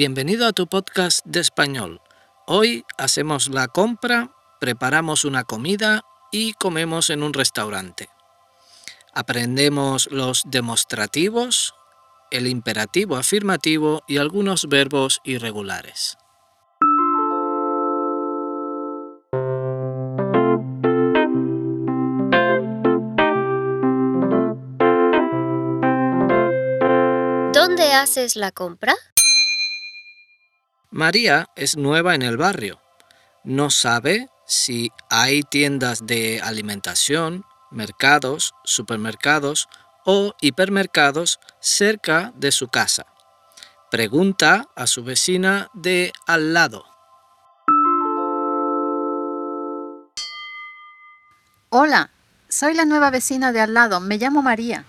Bienvenido a tu podcast de español. Hoy hacemos la compra, preparamos una comida y comemos en un restaurante. Aprendemos los demostrativos, el imperativo afirmativo y algunos verbos irregulares. ¿Dónde haces la compra? María es nueva en el barrio. No sabe si hay tiendas de alimentación, mercados, supermercados o hipermercados cerca de su casa. Pregunta a su vecina de al lado. Hola, soy la nueva vecina de al lado. Me llamo María.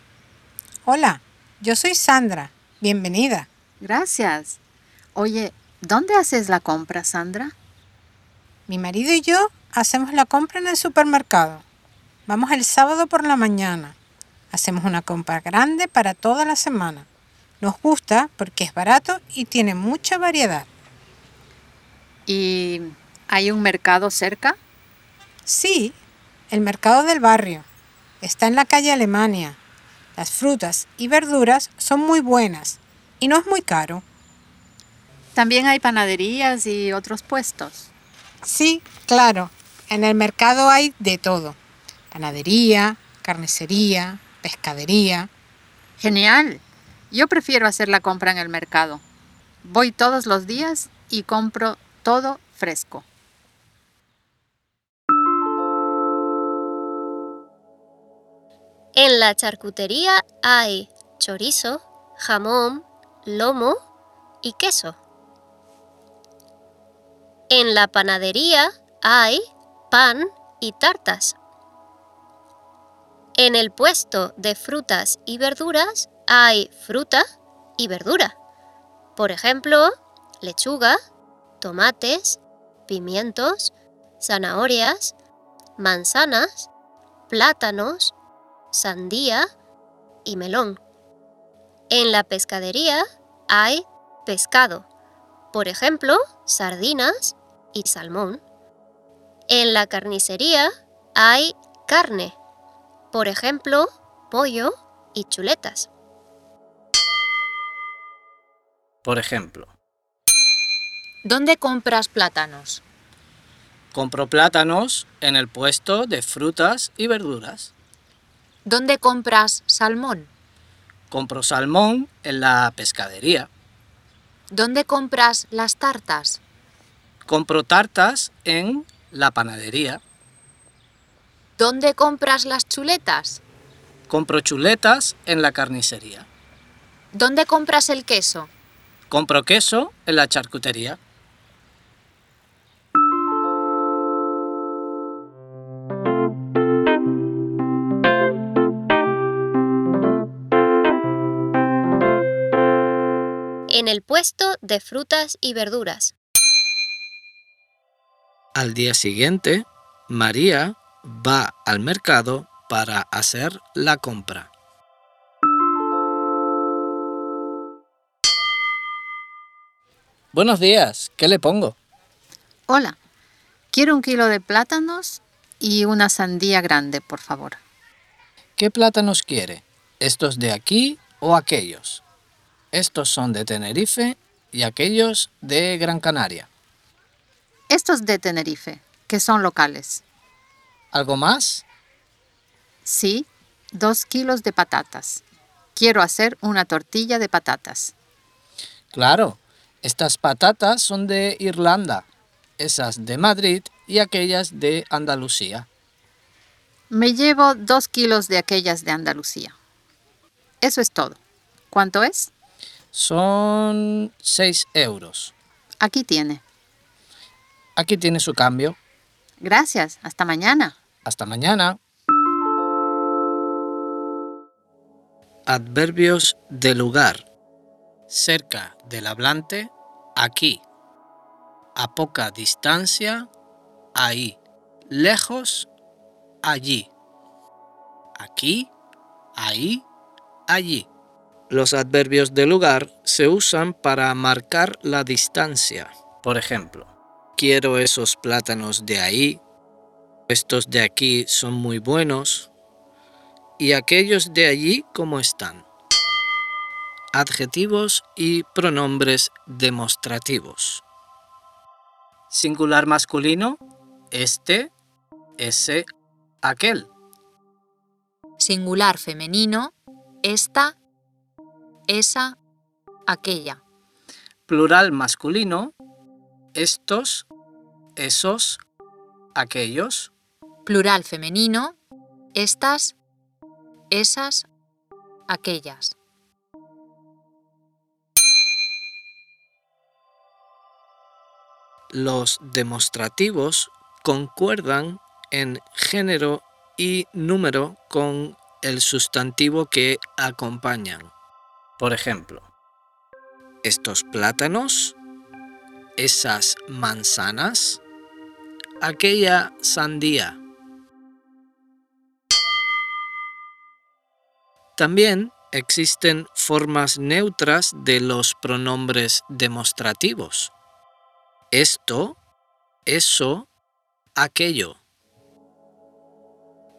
Hola, yo soy Sandra. Bienvenida. Gracias. Oye, ¿dónde haces la compra, Sandra? Mi marido y yo hacemos la compra en el supermercado. Vamos el sábado por la mañana. Hacemos una compra grande para toda la semana. Nos gusta porque es barato y tiene mucha variedad. ¿Y hay un mercado cerca? Sí, el mercado del barrio. Está en la calle Alemania. Las frutas y verduras son muy buenas y no es muy caro. También hay panaderías y otros puestos. Sí, claro. En el mercado hay de todo. Panadería, carnicería, pescadería. Genial. Yo prefiero hacer la compra en el mercado. Voy todos los días y compro todo fresco. En la charcutería hay chorizo, jamón, lomo y queso. En la panadería hay pan y tartas. En el puesto de frutas y verduras hay fruta y verdura. Por ejemplo, lechuga, tomates, pimientos, zanahorias, manzanas, plátanos, sandía y melón. En la pescadería hay pescado, por ejemplo, sardinas y salmón. En la carnicería hay carne, por ejemplo, pollo y chuletas. Por ejemplo, ¿Dónde compras plátanos? compro plátanos en el puesto de frutas y verduras. ¿Dónde compras salmón? Compro salmón en la pescadería. ¿Dónde compras las tartas? Compro tartas en la panadería. ¿Dónde compras las chuletas? Compro chuletas en la carnicería. ¿Dónde compras el queso? Compro queso en la charcutería. En el puesto de frutas y verduras. Al día siguiente, María va al mercado para hacer la compra. Buenos días, ¿qué le pongo? Hola, quiero un kilo de plátanos y una sandía grande, por favor. ¿Qué plátanos quiere? ¿Estos de aquí o aquellos? Estos son de Tenerife y aquellos de Gran Canaria. Estos de Tenerife, que son locales. ¿Algo más? Sí, dos kilos de patatas. Quiero hacer una tortilla de patatas. Claro, estas patatas son de Irlanda, esas de Madrid y aquellas de Andalucía. Me llevo dos kilos de aquellas de Andalucía. Eso es todo. ¿Cuánto es? Son 6 euros. Aquí tiene. Aquí tiene su cambio. Gracias. Hasta mañana. Hasta mañana. Adverbios de lugar. Cerca del hablante, aquí. A poca distancia, ahí. Lejos, allí. Aquí, ahí, allí. Los adverbios de lugar se usan para marcar la distancia. Por ejemplo, quiero esos plátanos de ahí, estos de aquí son muy buenos, y aquellos de allí cómo están. Adjetivos y pronombres demostrativos. Singular masculino, este, ese, aquel. Singular femenino, esta, esa, aquella. Plural masculino, estos, esos, aquellos. Plural femenino, estas, esas, aquellas. Los demostrativos concuerdan en género y número con el sustantivo que acompañan. Por ejemplo, estos plátanos, esas manzanas, aquella sandía. También existen formas neutras de los pronombres demostrativos. Esto, eso, aquello.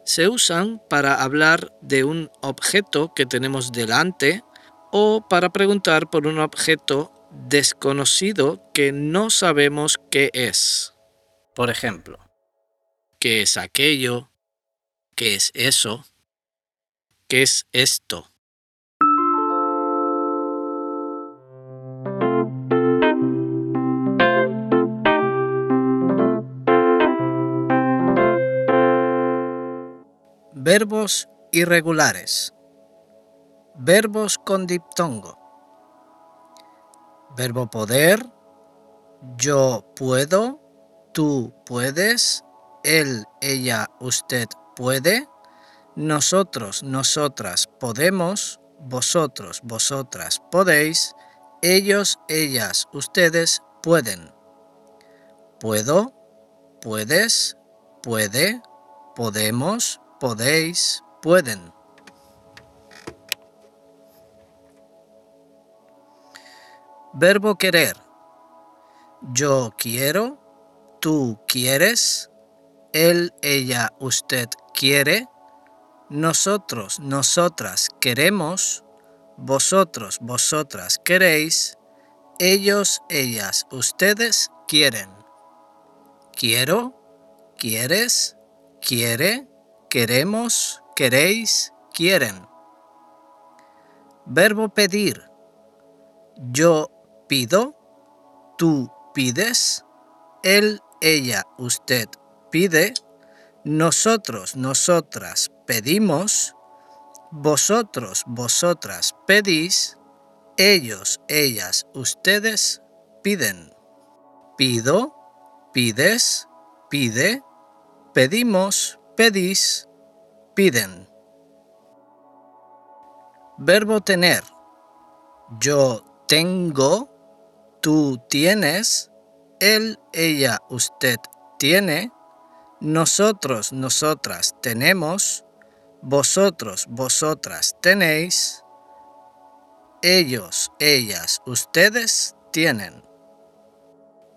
Se usan para hablar de un objeto que tenemos delante o para preguntar por un objeto desconocido que no sabemos qué es. Por ejemplo, ¿qué es aquello? ¿Qué es eso? ¿Qué es esto? Verbos irregulares. Verbos con diptongo. Verbo poder. Yo puedo. Tú puedes. Él, ella, usted puede. Nosotros, nosotras podemos. Vosotros, vosotras podéis. Ellos, ellas, ustedes pueden. Puedo. Puedes. Puede. Podemos podéis, pueden. Verbo querer. Yo quiero, tú quieres, él, ella, usted quiere, nosotros, nosotras queremos, vosotros, vosotras queréis, ellos, ellas, ustedes quieren. Quiero, quieres, quiere, queremos, queréis, quieren. Verbo pedir. Yo pido, tú pides, él, ella, usted pide, nosotros, nosotras pedimos, vosotros, vosotras pedís, ellos, ellas, ustedes piden. Pido, pides, pide, pedimos, pedís, piden. Verbo tener. Yo tengo, tú tienes, él, ella, usted tiene, nosotros, nosotras tenemos, vosotros, vosotras tenéis, ellos, ellas, ustedes tienen.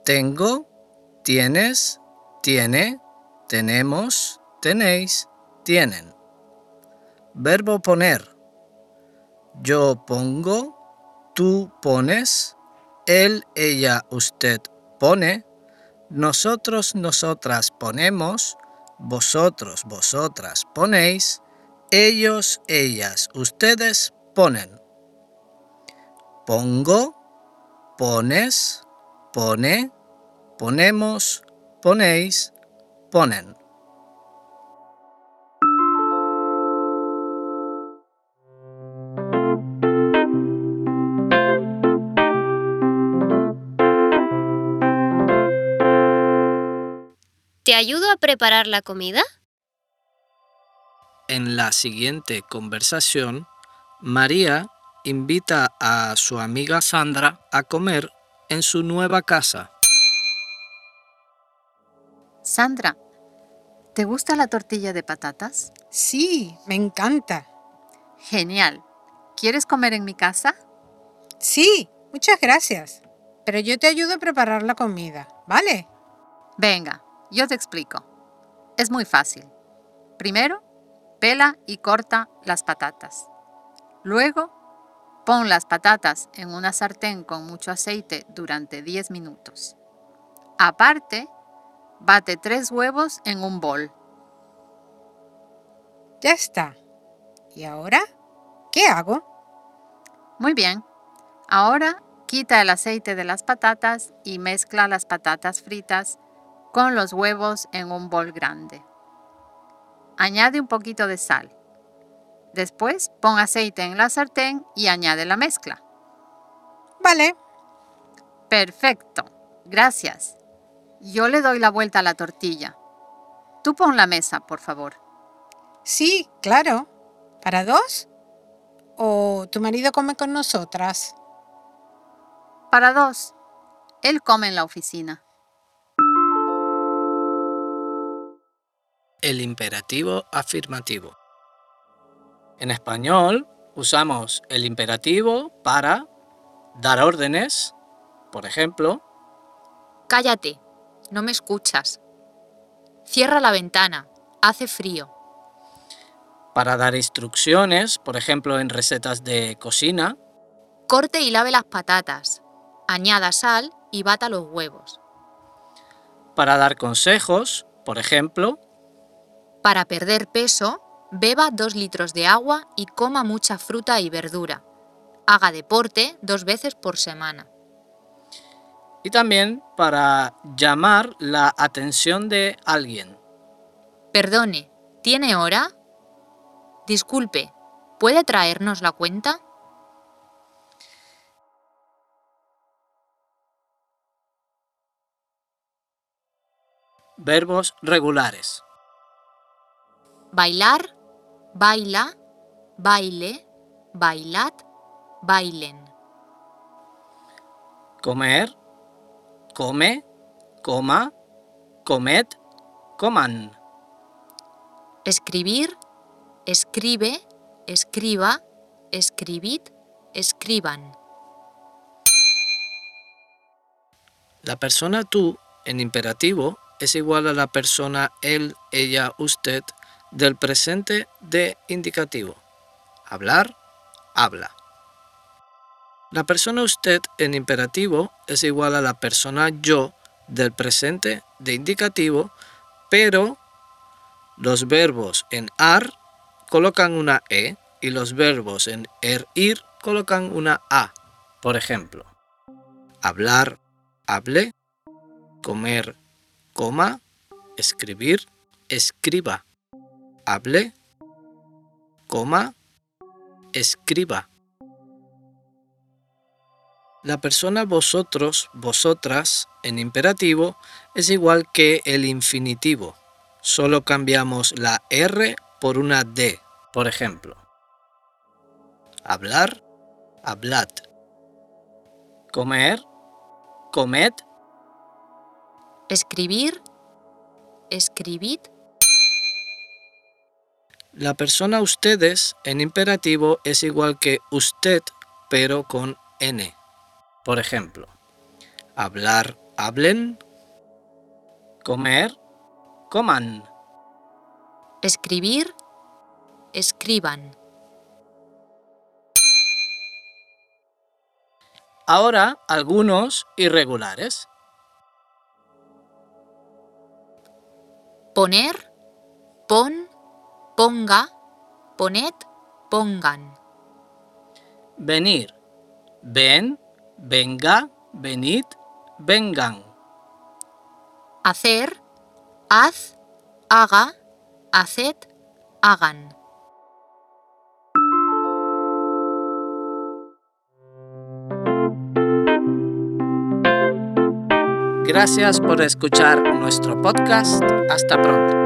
Tengo, tienes, tiene, tenemos, tenéis, tienen. Verbo poner. Yo pongo, tú pones, él, ella, usted pone, nosotros, nosotras ponemos, vosotros, vosotras ponéis, ellos, ellas, ustedes ponen. Pongo, pones, pone, ponemos, ponéis, ponen. Ayudo a preparar la comida? En la siguiente conversación, María invita a su amiga Sandra a comer en su nueva casa. Sandra, ¿te gusta la tortilla de patatas? Sí, me encanta. Genial. ¿Quieres comer en mi casa? Sí, muchas gracias. Pero yo te ayudo a preparar la comida, ¿vale? Venga, yo te explico. Es muy fácil. Primero, pela y corta las patatas. Luego, pon las patatas en una sartén con mucho aceite durante 10 minutos. Aparte, bate tres huevos en un bol. Ya está. ¿Y ahora? ¿Qué hago? Muy bien. Ahora quita el aceite de las patatas y mezcla las patatas fritas con los huevos en un bol grande. Añade un poquito de sal. Después pon aceite en la sartén y añade la mezcla. Vale. Perfecto. Gracias. Yo le doy la vuelta a la tortilla. Tú pon la mesa, por favor. Sí, claro. ¿Para dos? ¿O tu marido come con nosotras? Para dos. Él come en la oficina. El imperativo afirmativo. En español usamos el imperativo para dar órdenes, por ejemplo, Cállate, no me escuchas. Cierra la ventana, hace frío. para dar instrucciones, por ejemplo en recetas de cocina, Corte y lave las patatas. Añada sal y bata los huevos. para dar consejos, por ejemplo, Para perder peso, beba 2 litros de agua y coma mucha fruta y verdura. Haga deporte dos veces por semana. y también para llamar la atención de alguien. Perdone, ¿tiene hora? Disculpe, ¿puede traernos la cuenta? Verbos regulares. Bailar, baila, baile, bailat, bailen. Comer, come, coma, comed, coman. Escribir, escribe, escriba, escribid, escriban. La persona tú en imperativo es igual a la persona él, ella, usted del presente de indicativo. Hablar, habla. La persona usted en imperativo es igual a la persona yo del presente de indicativo, pero los verbos en ar colocan una e y los verbos en er ir colocan una a. Por ejemplo, hablar, hable, comer, coma, escribir, escriba, hable, coma, escriba. La persona vosotros, vosotras en imperativo es igual que el infinitivo. Solo cambiamos la R por una D. Por ejemplo, hablar, hablad. Comer, comed, Escribir, escribid, La persona ustedes en imperativo es igual que usted, pero con N. Por ejemplo, hablar, hablen, comer, coman. escribir, escriban. Ahora algunos irregulares. Poner, pon, ponga, poned, pongan. Venir, ven, venga, venid, vengan. Hacer, haz, haga, haced, hagan. Gracias por escuchar nuestro podcast. Hasta pronto.